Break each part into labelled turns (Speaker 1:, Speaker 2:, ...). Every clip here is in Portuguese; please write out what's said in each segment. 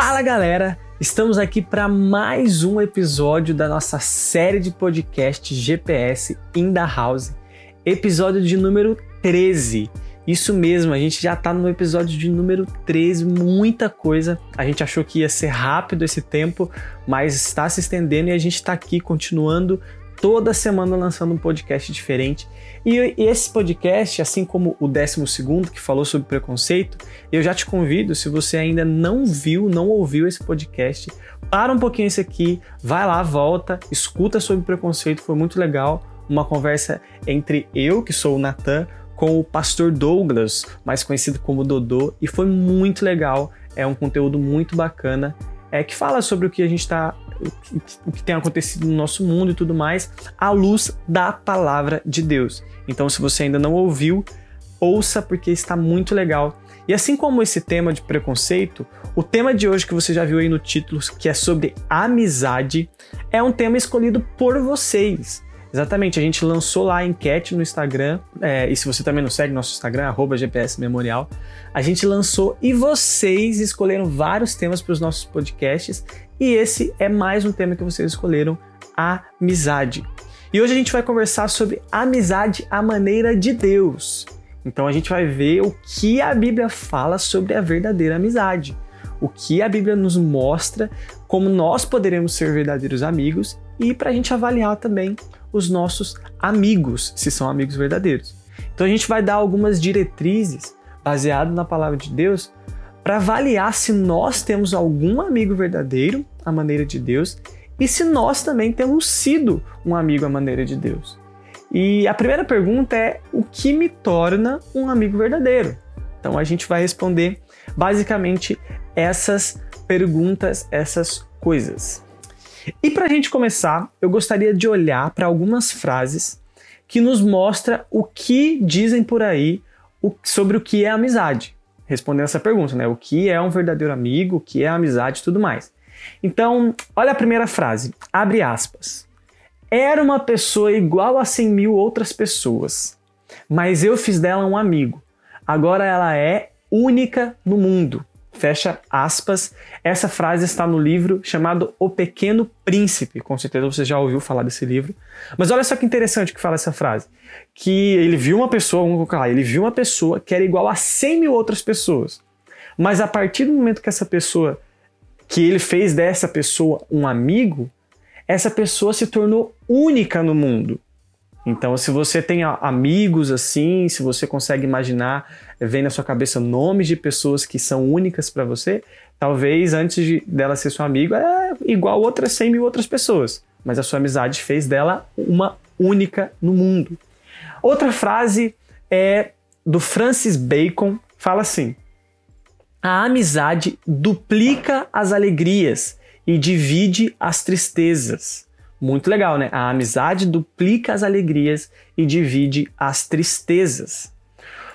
Speaker 1: Fala galera, estamos aqui para mais um episódio da nossa série de podcast GPS in the House, episódio de número 13. Isso mesmo, a gente já tá no episódio de número 13, muita coisa. A gente achou que ia ser rápido esse tempo, mas está se estendendo e a gente está aqui continuando toda semana lançando um podcast diferente. E esse podcast, assim como o 12 que falou sobre preconceito, eu já te convido, se você ainda não viu, não ouviu esse podcast, para um pouquinho esse aqui, vai lá, volta, escuta sobre preconceito, foi muito legal. Uma conversa entre eu, que sou o Natan, com o pastor Douglas, mais conhecido como Dodô, e foi muito legal. É um conteúdo muito bacana, é que fala sobre o que a gente está o que tem acontecido no nosso mundo e tudo mais, à luz da palavra de Deus. Então, se você ainda não ouviu, ouça porque está muito legal. E assim como esse tema de preconceito, o tema de hoje que você já viu aí no título, que é sobre amizade, é um tema escolhido por vocês. Exatamente, a gente lançou lá a enquete no Instagram, é, e se você também não segue nosso Instagram, arroba GPS Memorial, a gente lançou e vocês escolheram vários temas para os nossos podcasts, e esse é mais um tema que vocês escolheram, amizade. E hoje a gente vai conversar sobre amizade à maneira de Deus. Então a gente vai ver o que a Bíblia fala sobre a verdadeira amizade, o que a Bíblia nos mostra, como nós poderemos ser verdadeiros amigos e para a gente avaliar também os nossos amigos, se são amigos verdadeiros. Então a gente vai dar algumas diretrizes baseado na palavra de Deus para avaliar se nós temos algum amigo verdadeiro à maneira de Deus e se nós também temos sido um amigo à maneira de Deus. E a primeira pergunta é: o que me torna um amigo verdadeiro? Então a gente vai responder basicamente essas perguntas, essas coisas. E para a gente começar, eu gostaria de olhar para algumas frases que nos mostra o que dizem por aí sobre o que é amizade respondendo essa pergunta, né? O que é um verdadeiro amigo, o que é amizade e tudo mais. Então, olha a primeira frase, abre aspas. Era uma pessoa igual a 100 mil outras pessoas, mas eu fiz dela um amigo. Agora ela é única no mundo. Fecha aspas. Essa frase está no livro chamado O Pequeno Príncipe. Com certeza você já ouviu falar desse livro. Mas olha só que interessante que fala essa frase. Que ele viu uma pessoa, vamos colocar lá, ele viu uma pessoa que era igual a 100 mil outras pessoas. Mas a partir do momento que essa pessoa, que ele fez dessa pessoa um amigo, essa pessoa se tornou única no mundo. Então, se você tem amigos assim, se você consegue imaginar, vem na sua cabeça nomes de pessoas que são únicas para você, talvez antes de, dela ser seu amigo, é igual outras 100 mil outras pessoas. Mas a sua amizade fez dela uma única no mundo. Outra frase é do Francis Bacon, fala assim: A amizade duplica as alegrias e divide as tristezas. Muito legal, né? A amizade duplica as alegrias e divide as tristezas.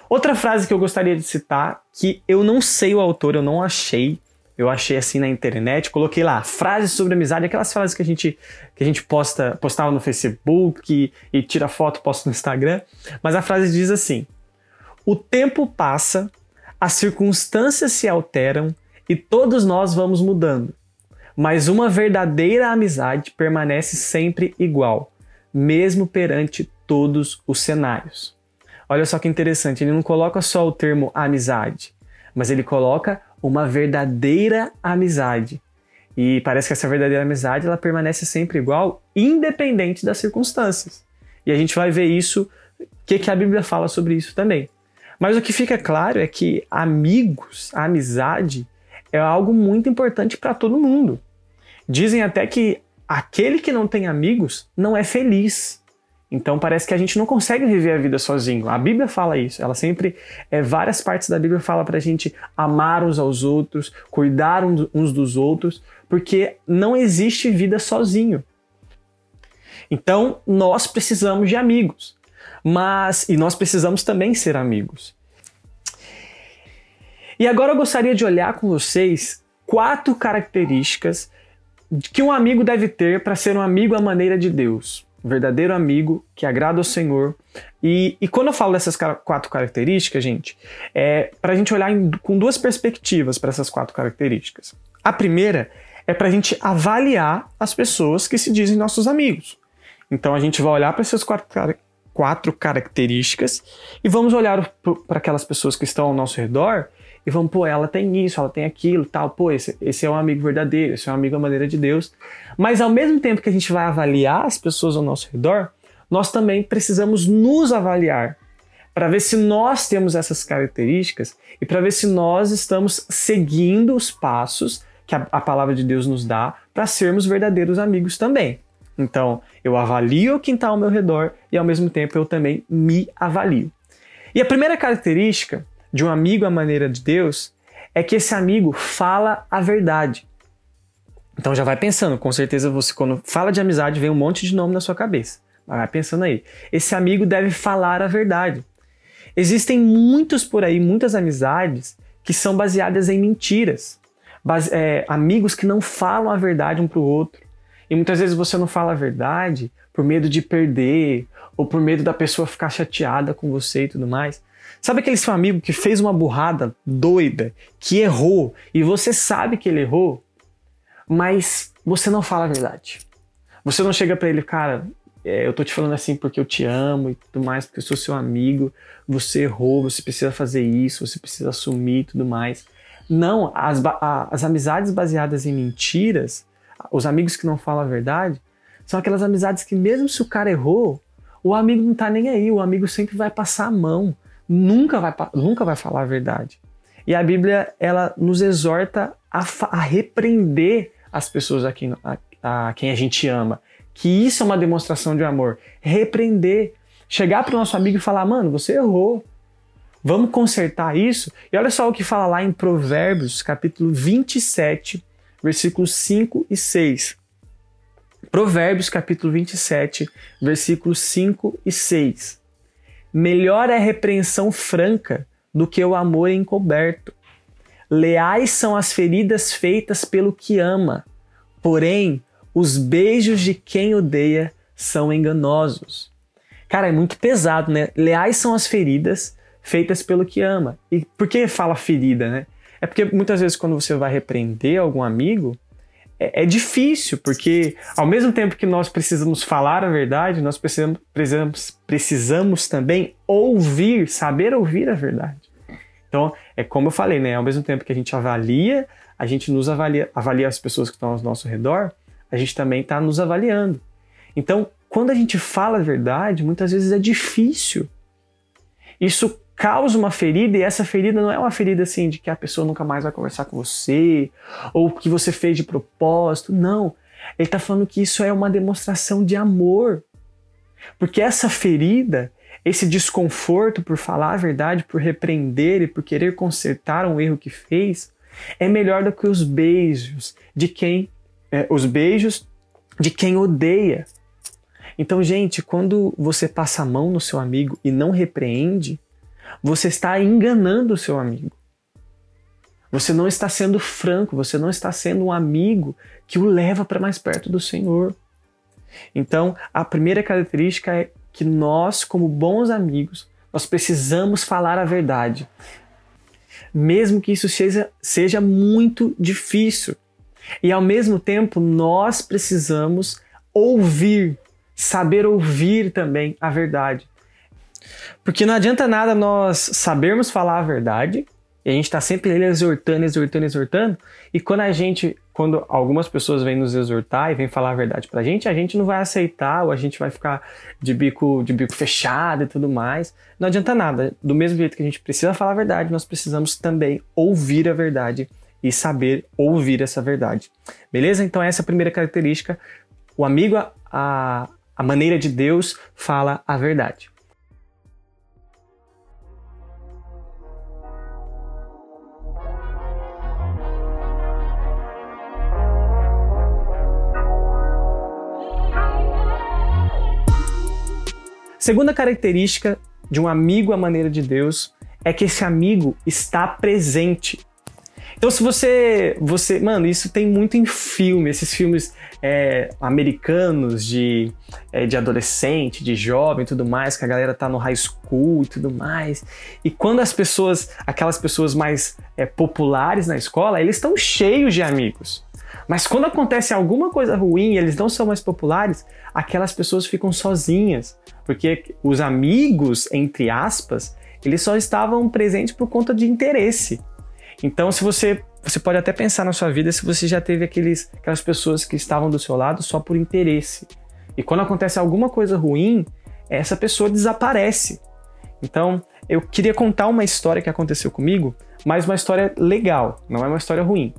Speaker 1: Outra frase que eu gostaria de citar, que eu não sei o autor, eu não achei, eu achei assim na internet, coloquei lá, frases sobre amizade, aquelas frases que a gente, que a gente posta, postava no Facebook e, e tira foto, posta no Instagram, mas a frase diz assim: O tempo passa, as circunstâncias se alteram e todos nós vamos mudando mas uma verdadeira amizade permanece sempre igual, mesmo perante todos os cenários. Olha só que interessante, ele não coloca só o termo amizade, mas ele coloca uma verdadeira amizade. E parece que essa verdadeira amizade ela permanece sempre igual, independente das circunstâncias. E a gente vai ver isso, o que, que a Bíblia fala sobre isso também. Mas o que fica claro é que amigos, amizade, é algo muito importante para todo mundo. Dizem até que aquele que não tem amigos não é feliz. Então parece que a gente não consegue viver a vida sozinho. A Bíblia fala isso. Ela sempre, é, várias partes da Bíblia fala para a gente amar uns aos outros, cuidar uns dos outros, porque não existe vida sozinho. Então nós precisamos de amigos, mas e nós precisamos também ser amigos. E agora eu gostaria de olhar com vocês quatro características que um amigo deve ter para ser um amigo à maneira de Deus. verdadeiro amigo que agrada ao Senhor. E, e quando eu falo dessas quatro características, gente, é para a gente olhar em, com duas perspectivas para essas quatro características. A primeira é para a gente avaliar as pessoas que se dizem nossos amigos. Então a gente vai olhar para essas quatro, quatro características e vamos olhar para aquelas pessoas que estão ao nosso redor e vamos, pô, ela tem isso, ela tem aquilo, tal, pô, esse, esse é um amigo verdadeiro, esse é um amigo à maneira de Deus. Mas ao mesmo tempo que a gente vai avaliar as pessoas ao nosso redor, nós também precisamos nos avaliar para ver se nós temos essas características e para ver se nós estamos seguindo os passos que a, a palavra de Deus nos dá para sermos verdadeiros amigos também. Então, eu avalio quem está ao meu redor e ao mesmo tempo eu também me avalio. E a primeira característica de um amigo à maneira de Deus é que esse amigo fala a verdade. Então já vai pensando, com certeza você quando fala de amizade vem um monte de nome na sua cabeça. Vai pensando aí. Esse amigo deve falar a verdade. Existem muitos por aí, muitas amizades que são baseadas em mentiras. Base, é, amigos que não falam a verdade um para o outro. E muitas vezes você não fala a verdade por medo de perder ou por medo da pessoa ficar chateada com você e tudo mais. Sabe aquele seu amigo que fez uma burrada doida, que errou e você sabe que ele errou, mas você não fala a verdade. Você não chega para ele, cara, é, eu tô te falando assim porque eu te amo e tudo mais, porque eu sou seu amigo, você errou, você precisa fazer isso, você precisa assumir e tudo mais. Não, as, a, as amizades baseadas em mentiras, os amigos que não falam a verdade, são aquelas amizades que mesmo se o cara errou, o amigo não tá nem aí, o amigo sempre vai passar a mão nunca vai, nunca vai falar a verdade. E a Bíblia ela nos exorta a, a repreender as pessoas a quem, a, a quem a gente ama. Que isso é uma demonstração de amor. Repreender. Chegar para o nosso amigo e falar: mano, você errou. Vamos consertar isso? E olha só o que fala lá em Provérbios, capítulo 27, versículos 5 e 6. Provérbios, capítulo 27, versículos 5 e 6. Melhor é a repreensão franca do que o amor encoberto. Leais são as feridas feitas pelo que ama, porém, os beijos de quem odeia são enganosos. Cara, é muito pesado, né? Leais são as feridas feitas pelo que ama. E por que fala ferida, né? É porque muitas vezes quando você vai repreender algum amigo, é, é, difícil, porque ao mesmo tempo que nós precisamos falar a verdade, nós precisamos, precisamos, precisamos também ouvir, saber ouvir a verdade. Então, é como eu falei, né? Ao mesmo tempo que a gente avalia, a gente nos avalia, avalia as pessoas que estão ao nosso redor, a gente também está nos avaliando. Então, quando a gente fala a verdade, muitas vezes é difícil. Isso causa uma ferida e essa ferida não é uma ferida assim de que a pessoa nunca mais vai conversar com você ou que você fez de propósito. Não. Ele está falando que isso é uma demonstração de amor. Porque essa ferida, esse desconforto por falar a verdade, por repreender e por querer consertar um erro que fez, é melhor do que os beijos de quem é, os beijos de quem odeia. Então, gente, quando você passa a mão no seu amigo e não repreende, você está enganando o seu amigo. Você não está sendo franco, você não está sendo um amigo que o leva para mais perto do Senhor. Então, a primeira característica é que nós, como bons amigos, nós precisamos falar a verdade. Mesmo que isso seja, seja muito difícil. E ao mesmo tempo, nós precisamos ouvir, saber ouvir também a verdade. Porque não adianta nada nós sabermos falar a verdade, e a gente está sempre exortando, exortando, exortando, e quando a gente, quando algumas pessoas vêm nos exortar e vêm falar a verdade pra gente, a gente não vai aceitar, ou a gente vai ficar de bico, de bico fechado e tudo mais. Não adianta nada. Do mesmo jeito que a gente precisa falar a verdade, nós precisamos também ouvir a verdade e saber ouvir essa verdade. Beleza? Então essa é a primeira característica. O amigo, a, a maneira de Deus, fala a verdade. Segunda característica de um amigo à maneira de Deus é que esse amigo está presente. Então, se você, você. Mano, isso tem muito em filme, esses filmes é, americanos de, é, de adolescente, de jovem tudo mais, que a galera tá no high school e tudo mais. E quando as pessoas, aquelas pessoas mais é, populares na escola, eles estão cheios de amigos. Mas quando acontece alguma coisa ruim e eles não são mais populares, aquelas pessoas ficam sozinhas. Porque os amigos, entre aspas, eles só estavam presentes por conta de interesse. Então, se você você pode até pensar na sua vida se você já teve aqueles, aquelas pessoas que estavam do seu lado só por interesse. E quando acontece alguma coisa ruim, essa pessoa desaparece. Então, eu queria contar uma história que aconteceu comigo, mas uma história legal, não é uma história ruim.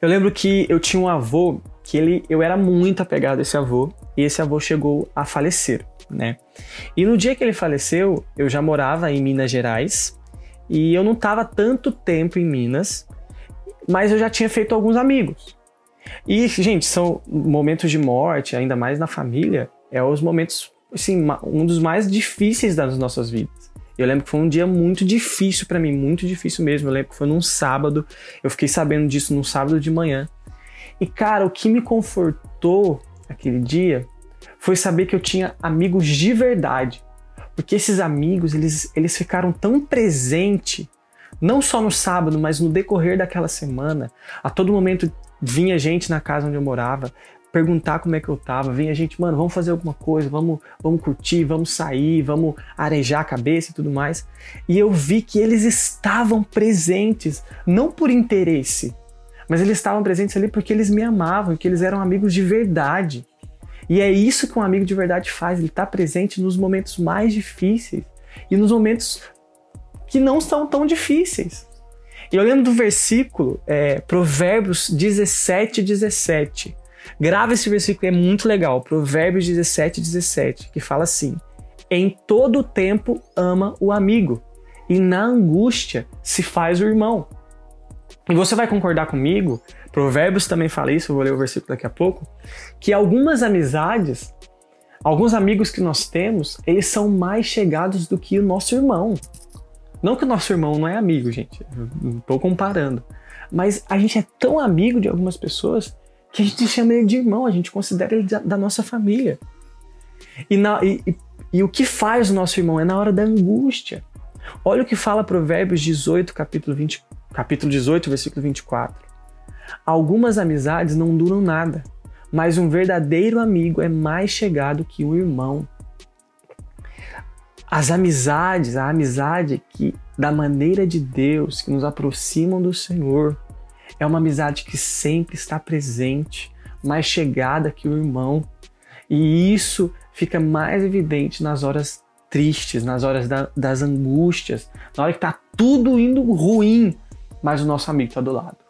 Speaker 1: Eu lembro que eu tinha um avô que ele, eu era muito apegado a esse avô e esse avô chegou a falecer, né? E no dia que ele faleceu, eu já morava em Minas Gerais e eu não estava tanto tempo em Minas, mas eu já tinha feito alguns amigos. E, gente, são momentos de morte, ainda mais na família, é os momentos, assim, um dos mais difíceis das nossas vidas. Eu lembro que foi um dia muito difícil para mim, muito difícil mesmo. Eu lembro que foi num sábado, eu fiquei sabendo disso num sábado de manhã. E cara, o que me confortou aquele dia foi saber que eu tinha amigos de verdade. Porque esses amigos, eles, eles ficaram tão presentes, não só no sábado, mas no decorrer daquela semana. A todo momento vinha gente na casa onde eu morava, perguntar como é que eu tava, vinha gente, mano, vamos fazer alguma coisa, vamos, vamos curtir, vamos sair, vamos arejar a cabeça e tudo mais. E eu vi que eles estavam presentes, não por interesse, mas eles estavam presentes ali porque eles me amavam, que eles eram amigos de verdade. E é isso que um amigo de verdade faz, ele está presente nos momentos mais difíceis e nos momentos que não são tão difíceis. E eu lembro do versículo, é, Provérbios 17, 17 Grava esse versículo, é muito legal. Provérbios 17, 17, que fala assim: Em todo tempo ama o amigo, e na angústia se faz o irmão. E você vai concordar comigo, Provérbios também fala isso, eu vou ler o versículo daqui a pouco, que algumas amizades, alguns amigos que nós temos, eles são mais chegados do que o nosso irmão. Não que o nosso irmão não é amigo, gente, não estou comparando. Mas a gente é tão amigo de algumas pessoas que a gente chama ele de irmão, a gente considera ele da, da nossa família. E, na, e, e, e, o que faz o nosso irmão é na hora da angústia. Olha o que fala Provérbios 18, capítulo, 20, capítulo 18, versículo 24. Algumas amizades não duram nada, mas um verdadeiro amigo é mais chegado que um irmão. As amizades, a amizade que da maneira de Deus, que nos aproximam do Senhor, é uma amizade que sempre está presente, mais chegada que o irmão. E isso fica mais evidente nas horas tristes, nas horas da, das angústias, na hora que está tudo indo ruim, mas o nosso amigo está do lado.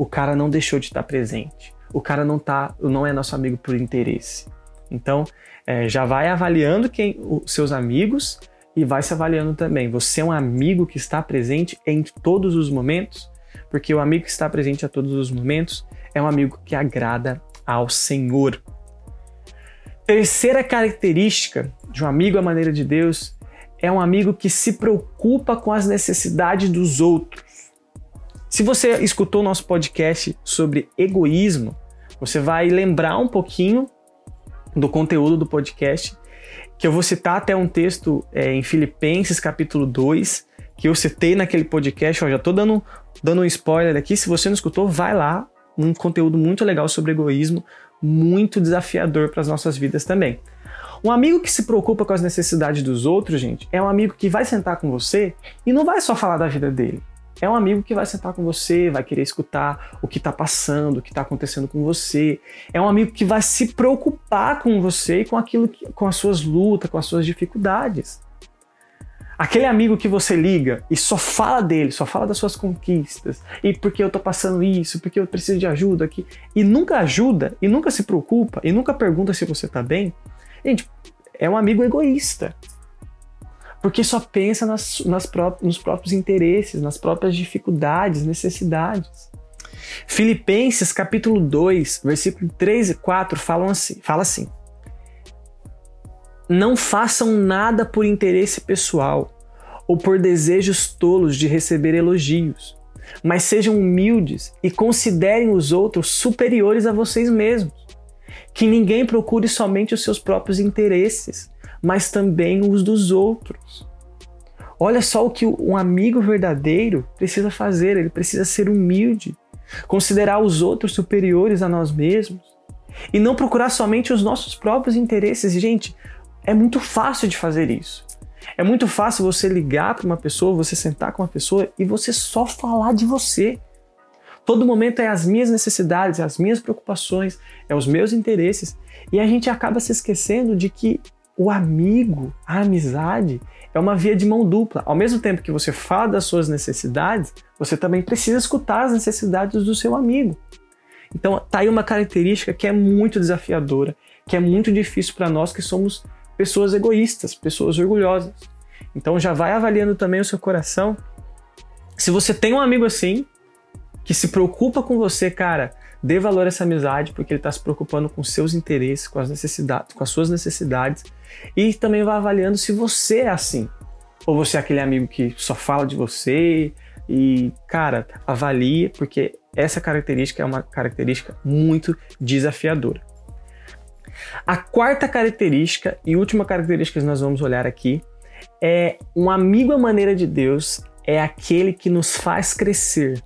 Speaker 1: O cara não deixou de estar presente. O cara não tá, não é nosso amigo por interesse. Então, é, já vai avaliando quem os seus amigos e vai se avaliando também. Você é um amigo que está presente em todos os momentos? porque o amigo que está presente a todos os momentos é um amigo que agrada ao Senhor. Terceira característica de um amigo à maneira de Deus é um amigo que se preocupa com as necessidades dos outros. Se você escutou nosso podcast sobre egoísmo, você vai lembrar um pouquinho do conteúdo do podcast, que eu vou citar até um texto é, em Filipenses capítulo 2, que eu citei naquele podcast, ó, já estou dando, dando um spoiler aqui, se você não escutou, vai lá, um conteúdo muito legal sobre egoísmo, muito desafiador para as nossas vidas também. Um amigo que se preocupa com as necessidades dos outros, gente, é um amigo que vai sentar com você e não vai só falar da vida dele. É um amigo que vai sentar com você, vai querer escutar o que está passando, o que está acontecendo com você. É um amigo que vai se preocupar com você e com aquilo, que, com as suas lutas, com as suas dificuldades. Aquele amigo que você liga e só fala dele, só fala das suas conquistas, e porque eu tô passando isso, porque eu preciso de ajuda aqui, e nunca ajuda, e nunca se preocupa, e nunca pergunta se você tá bem, gente, é um amigo egoísta. Porque só pensa nas, nas pró nos próprios interesses, nas próprias dificuldades, necessidades. Filipenses capítulo 2, versículo 3 e 4 falam assim, fala assim: não façam nada por interesse pessoal ou por desejos tolos de receber elogios, mas sejam humildes e considerem os outros superiores a vocês mesmos. Que ninguém procure somente os seus próprios interesses, mas também os dos outros. Olha só o que um amigo verdadeiro precisa fazer, ele precisa ser humilde, considerar os outros superiores a nós mesmos e não procurar somente os nossos próprios interesses. Gente, é muito fácil de fazer isso. É muito fácil você ligar para uma pessoa, você sentar com uma pessoa e você só falar de você. Todo momento é as minhas necessidades, é as minhas preocupações, é os meus interesses. E a gente acaba se esquecendo de que o amigo, a amizade, é uma via de mão dupla. Ao mesmo tempo que você fala das suas necessidades, você também precisa escutar as necessidades do seu amigo. Então, tá aí uma característica que é muito desafiadora, que é muito difícil para nós que somos pessoas egoístas, pessoas orgulhosas. Então já vai avaliando também o seu coração. Se você tem um amigo assim, que se preocupa com você, cara, dê valor a essa amizade, porque ele está se preocupando com seus interesses, com as necessidades, com as suas necessidades. E também vai avaliando se você é assim. Ou você é aquele amigo que só fala de você. E, cara, avalie, porque essa característica é uma característica muito desafiadora. A quarta característica e última característica que nós vamos olhar aqui é um amigo à maneira de Deus é aquele que nos faz crescer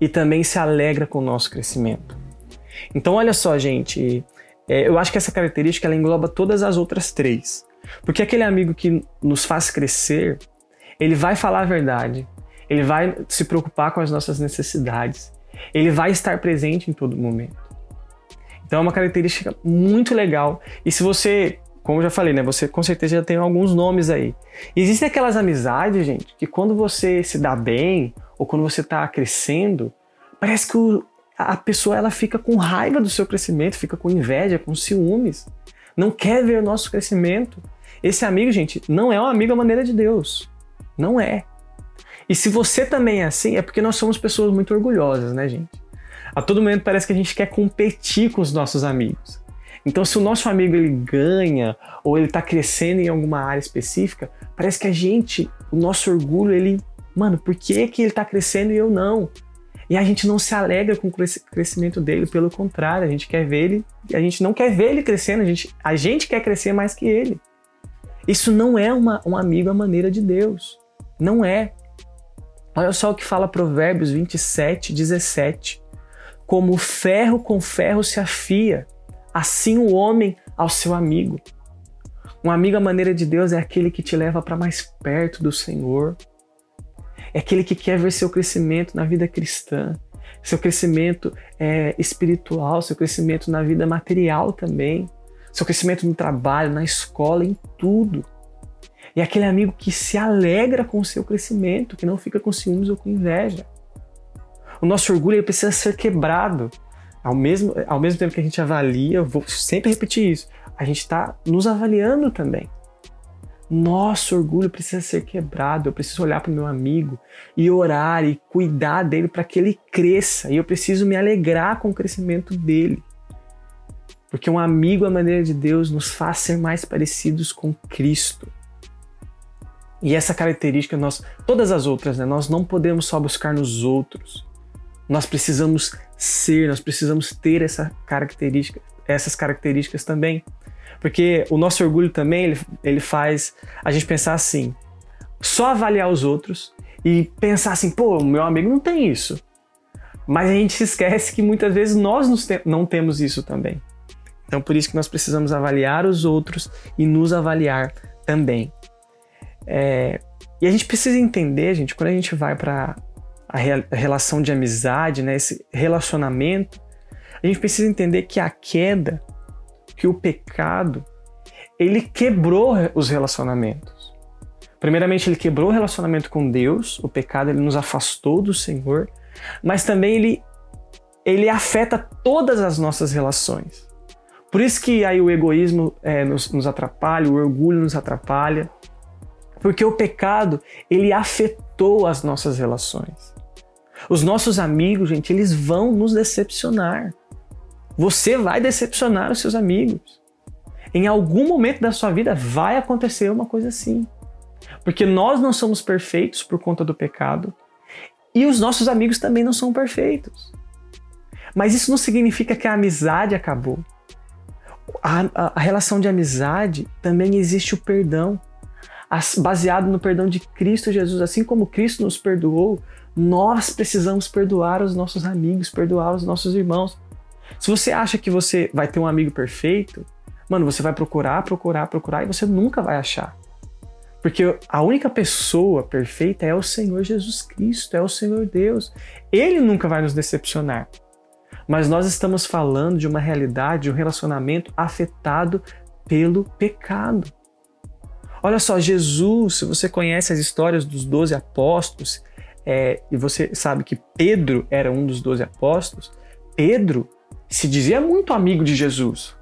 Speaker 1: e também se alegra com o nosso crescimento. Então, olha só, gente, é, eu acho que essa característica ela engloba todas as outras três. Porque aquele amigo que nos faz crescer, ele vai falar a verdade, ele vai se preocupar com as nossas necessidades, ele vai estar presente em todo momento. Então é uma característica muito legal. E se você, como eu já falei, né, você com certeza já tem alguns nomes aí. Existem aquelas amizades, gente, que quando você se dá bem ou quando você está crescendo, parece que o, a pessoa ela fica com raiva do seu crescimento, fica com inveja, com ciúmes, não quer ver o nosso crescimento. Esse amigo, gente, não é um amigo à maneira de Deus. Não é. E se você também é assim, é porque nós somos pessoas muito orgulhosas, né, gente? A todo momento parece que a gente quer competir com os nossos amigos. Então, se o nosso amigo ele ganha ou ele está crescendo em alguma área específica, parece que a gente, o nosso orgulho, ele, mano, por que, que ele está crescendo e eu não? E a gente não se alegra com o crescimento dele, pelo contrário, a gente quer ver ele, a gente não quer ver ele crescendo, a gente, a gente quer crescer mais que ele. Isso não é uma, um amigo à maneira de Deus. Não é. Olha só o que fala Provérbios 27, 17. Como ferro com ferro se afia, assim o homem ao seu amigo. Um amigo à maneira de Deus é aquele que te leva para mais perto do Senhor. É aquele que quer ver seu crescimento na vida cristã, seu crescimento é, espiritual, seu crescimento na vida material também, seu crescimento no trabalho, na escola, em tudo. É aquele amigo que se alegra com o seu crescimento, que não fica com ciúmes ou com inveja. O nosso orgulho precisa ser quebrado. Ao mesmo, ao mesmo tempo que a gente avalia, vou sempre repetir isso, a gente está nos avaliando também. Nosso orgulho precisa ser quebrado. Eu preciso olhar para o meu amigo e orar e cuidar dele para que ele cresça. E eu preciso me alegrar com o crescimento dele. Porque um amigo à maneira de Deus nos faz ser mais parecidos com Cristo. E essa característica nós, todas as outras, né, nós não podemos só buscar nos outros. Nós precisamos ser, nós precisamos ter essa característica, essas características também. Porque o nosso orgulho também, ele, ele faz a gente pensar assim, só avaliar os outros e pensar assim, pô, meu amigo não tem isso. Mas a gente se esquece que muitas vezes nós te não temos isso também. Então por isso que nós precisamos avaliar os outros e nos avaliar também. É, e a gente precisa entender, gente, quando a gente vai para a, a relação de amizade, né, esse relacionamento, a gente precisa entender que a queda, que o pecado, ele quebrou os relacionamentos. Primeiramente, ele quebrou o relacionamento com Deus, o pecado ele nos afastou do Senhor, mas também ele, ele afeta todas as nossas relações. Por isso que aí o egoísmo é, nos, nos atrapalha, o orgulho nos atrapalha, porque o pecado ele afetou as nossas relações. Os nossos amigos, gente, eles vão nos decepcionar. Você vai decepcionar os seus amigos. Em algum momento da sua vida vai acontecer uma coisa assim. Porque nós não somos perfeitos por conta do pecado E os nossos amigos também não são perfeitos. Mas isso não significa que a amizade acabou. A, a, a relação de amizade também existe o perdão. As, baseado no perdão de Cristo Jesus. Assim como Cristo nos perdoou, nós precisamos perdoar os nossos amigos, perdoar os nossos irmãos. Se você acha que você vai ter um amigo perfeito, mano, você vai procurar, procurar, procurar e você nunca vai achar. Porque a única pessoa perfeita é o Senhor Jesus Cristo, é o Senhor Deus. Ele nunca vai nos decepcionar. Mas nós estamos falando de uma realidade, de um relacionamento afetado pelo pecado. Olha só, Jesus, se você conhece as histórias dos doze apóstolos, é, e você sabe que Pedro era um dos doze apóstolos, Pedro se dizia muito amigo de Jesus.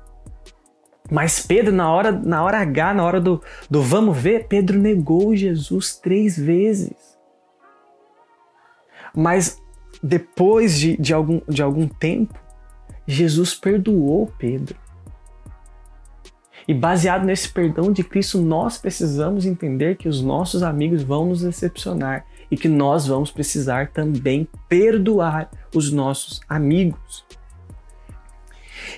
Speaker 1: Mas Pedro, na hora, na hora H, na hora do, do vamos ver, Pedro negou Jesus três vezes. Mas depois de, de, algum, de algum tempo, Jesus perdoou Pedro. E baseado nesse perdão de Cristo, nós precisamos entender que os nossos amigos vão nos decepcionar e que nós vamos precisar também perdoar os nossos amigos.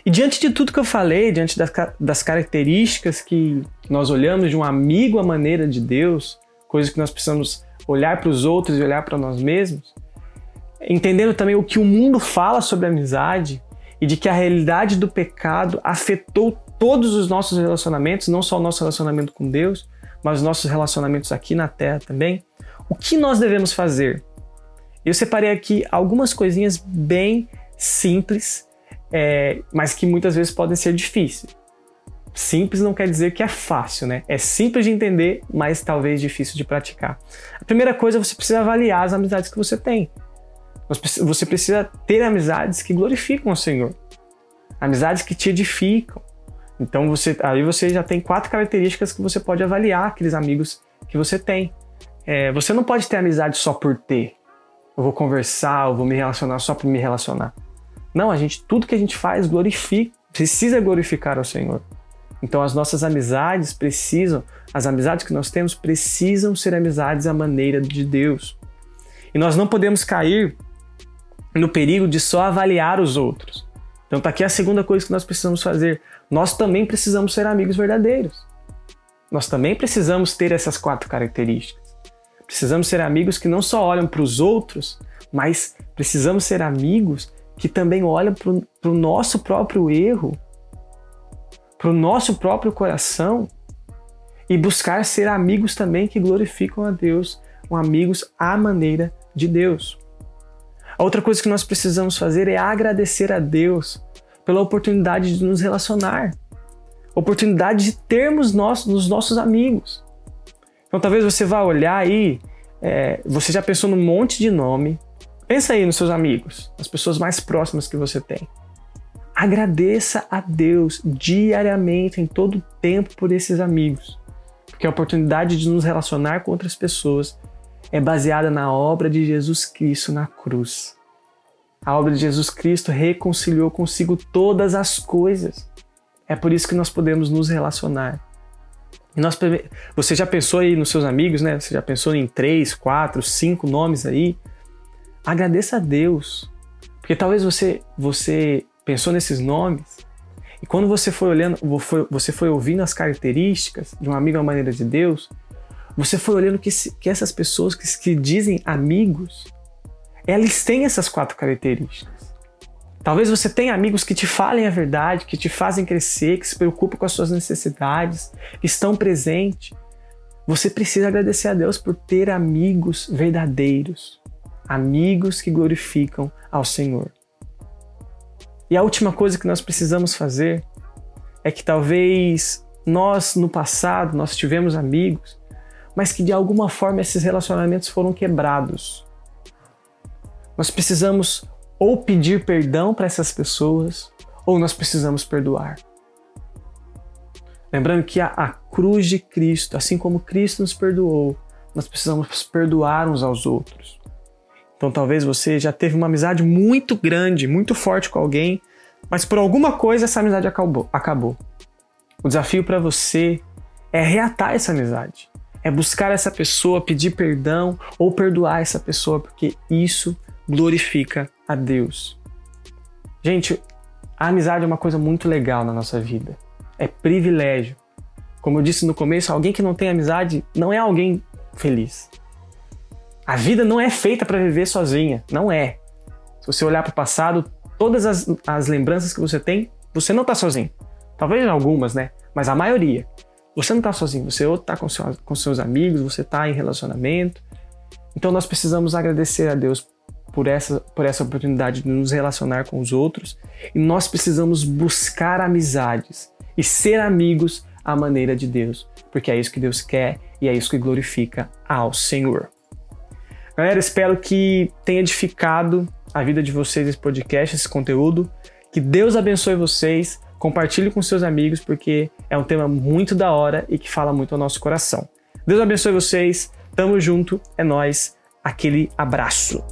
Speaker 1: E diante de tudo que eu falei, diante das, das características que nós olhamos de um amigo à maneira de Deus, coisas que nós precisamos olhar para os outros e olhar para nós mesmos, entendendo também o que o mundo fala sobre amizade e de que a realidade do pecado afetou todos os nossos relacionamentos, não só o nosso relacionamento com Deus, mas os nossos relacionamentos aqui na Terra também. O que nós devemos fazer? Eu separei aqui algumas coisinhas bem simples é, mas que muitas vezes podem ser difíceis. Simples não quer dizer que é fácil, né? É simples de entender, mas talvez difícil de praticar. A primeira coisa, você precisa avaliar as amizades que você tem. Você precisa ter amizades que glorificam o Senhor, amizades que te edificam. Então você, aí você já tem quatro características que você pode avaliar aqueles amigos que você tem. É, você não pode ter amizade só por ter. Eu vou conversar, eu vou me relacionar só por me relacionar. Não, a gente, tudo que a gente faz glorifica, precisa glorificar ao Senhor. Então as nossas amizades precisam, as amizades que nós temos precisam ser amizades à maneira de Deus. E nós não podemos cair no perigo de só avaliar os outros. Então tá aqui a segunda coisa que nós precisamos fazer. Nós também precisamos ser amigos verdadeiros. Nós também precisamos ter essas quatro características. Precisamos ser amigos que não só olham para os outros, mas precisamos ser amigos que também olha para o nosso próprio erro, para o nosso próprio coração e buscar ser amigos também que glorificam a Deus, um amigos à maneira de Deus. A outra coisa que nós precisamos fazer é agradecer a Deus pela oportunidade de nos relacionar, oportunidade de termos nós, nos nossos amigos. Então talvez você vá olhar aí, é, você já pensou num monte de nome, Pensa aí nos seus amigos, nas pessoas mais próximas que você tem. Agradeça a Deus diariamente, em todo o tempo, por esses amigos. Porque a oportunidade de nos relacionar com outras pessoas é baseada na obra de Jesus Cristo na cruz. A obra de Jesus Cristo reconciliou consigo todas as coisas. É por isso que nós podemos nos relacionar. E nós, você já pensou aí nos seus amigos, né? Você já pensou em três, quatro, cinco nomes aí? Agradeça a Deus. Porque talvez você, você pensou nesses nomes e quando você foi olhando, você foi ouvindo as características de um amigo à maneira de Deus, você foi olhando que, que essas pessoas que, que dizem amigos, elas têm essas quatro características. Talvez você tenha amigos que te falem a verdade, que te fazem crescer, que se preocupam com as suas necessidades, que estão presentes. Você precisa agradecer a Deus por ter amigos verdadeiros amigos que glorificam ao Senhor. E a última coisa que nós precisamos fazer é que talvez nós no passado nós tivemos amigos, mas que de alguma forma esses relacionamentos foram quebrados. Nós precisamos ou pedir perdão para essas pessoas, ou nós precisamos perdoar. Lembrando que a, a, cruz de Cristo, assim como Cristo nos perdoou, nós precisamos perdoar uns aos outros. Então talvez você já teve uma amizade muito grande, muito forte com alguém, mas por alguma coisa essa amizade acabou. acabou. O desafio para você é reatar essa amizade. é buscar essa pessoa, pedir perdão ou perdoar essa pessoa, porque isso glorifica a Deus. Gente, a amizade é uma coisa muito legal na nossa vida. É privilégio. Como eu disse no começo, alguém que não tem amizade não é alguém feliz. A vida não é feita para viver sozinha, não é. Se você olhar para o passado, todas as, as lembranças que você tem, você não está sozinho. Talvez algumas, né? Mas a maioria. Você não está sozinho, você ou está com, seu, com seus amigos, você está em relacionamento. Então nós precisamos agradecer a Deus por essa, por essa oportunidade de nos relacionar com os outros e nós precisamos buscar amizades e ser amigos à maneira de Deus, porque é isso que Deus quer e é isso que glorifica ao Senhor. Galera, espero que tenha edificado a vida de vocês esse podcast, esse conteúdo. Que Deus abençoe vocês. Compartilhe com seus amigos, porque é um tema muito da hora e que fala muito ao nosso coração. Deus abençoe vocês. Tamo junto. É nós. Aquele abraço.